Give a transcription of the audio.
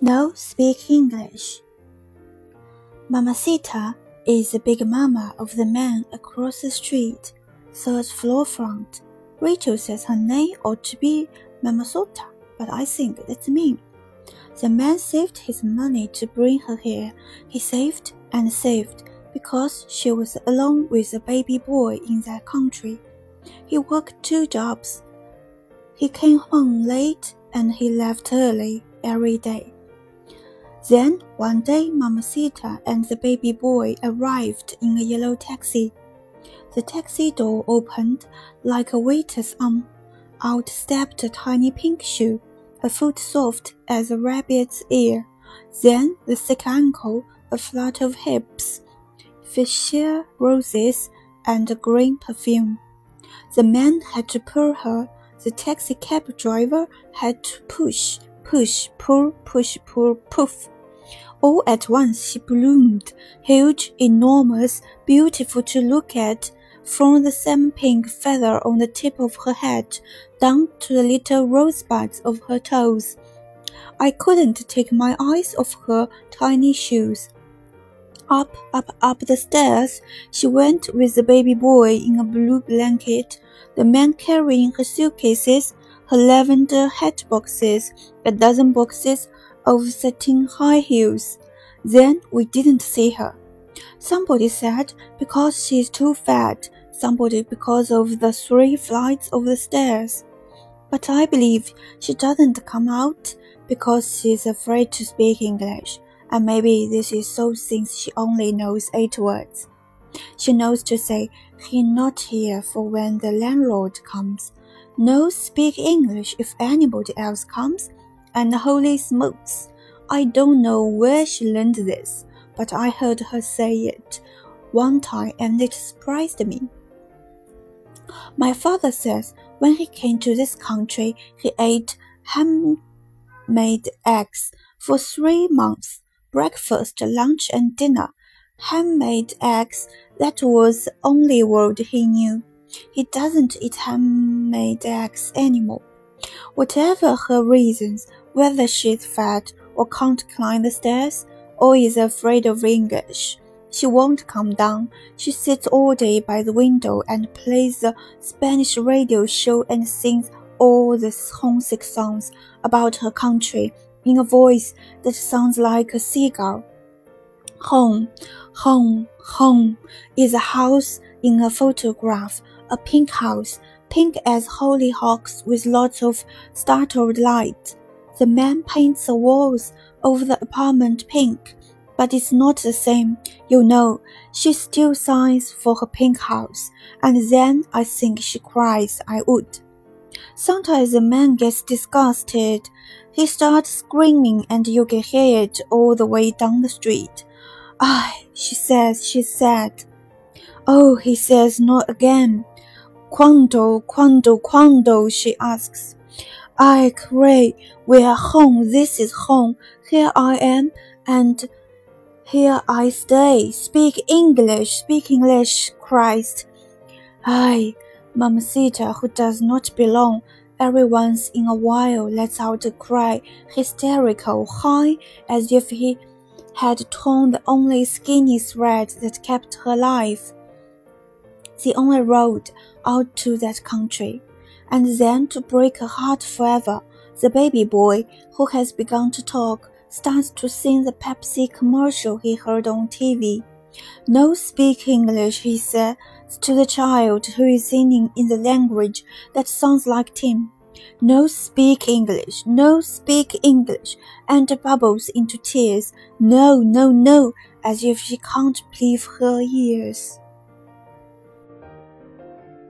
No speak English. Mamacita is the big mama of the man across the street, third floor front. Rachel says her name ought to be Mamasota, but I think that's mean. The man saved his money to bring her here. He saved and saved because she was alone with a baby boy in that country. He worked two jobs. He came home late and he left early every day. Then one day Mamacita and the baby boy arrived in a yellow taxi. The taxi door opened like a waiter's arm. Out stepped a tiny pink shoe, a foot soft as a rabbit's ear. Then the thick ankle, a flutter of hips, fuchsia roses, and a green perfume. The man had to pull her. The taxi cab driver had to push, push, pull, push, pull, poof. All at once she bloomed, huge, enormous, beautiful to look at, from the salmon pink feather on the tip of her head down to the little rosebuds of her toes. I couldn't take my eyes off her tiny shoes. Up, up, up the stairs she went with the baby boy in a blue blanket, the man carrying her suitcases, her lavender hat boxes, a dozen boxes of satin high heels. Then we didn't see her. Somebody said because she's too fat, somebody because of the three flights of the stairs. But I believe she doesn't come out because she's afraid to speak English, and maybe this is so since she only knows eight words. She knows to say, He not here for when the landlord comes. No speak English if anybody else comes, and holy smokes! I don't know where she learned this, but I heard her say it one time and it surprised me. My father says when he came to this country, he ate handmade eggs for three months breakfast, lunch, and dinner. Handmade eggs, that was the only word he knew. He doesn't eat handmade eggs anymore. Whatever her reasons, whether she's fat or can't climb the stairs or is afraid of English, she won't come down. She sits all day by the window and plays the Spanish radio show and sings all the homesick songs about her country in a voice that sounds like a seagull. Home, home, home is a house in a photograph, a pink house, pink as hollyhocks with lots of startled light. The man paints the walls of the apartment pink, but it's not the same. You know, she still sighs for her pink house, and then I think she cries I would. Sometimes the man gets disgusted. He starts screaming, and you can hear it all the way down the street. Ah, she says, she's sad. Oh, he says, not again. Quando, quando, quando, she asks. I cry, we are home, this is home, here I am, and here I stay. Speak English, speak English, Christ. I, Mamacita, who does not belong, every once in a while lets out a cry, hysterical, high, as if he had torn the only skinny thread that kept her alive, the only road out to that country and then to break her heart forever, the baby boy, who has begun to talk, starts to sing the Pepsi commercial he heard on TV. No speak English, he says to the child who is singing in the language that sounds like Tim. No speak English, no speak English, and bubbles into tears. No, no, no, as if she can't believe her ears.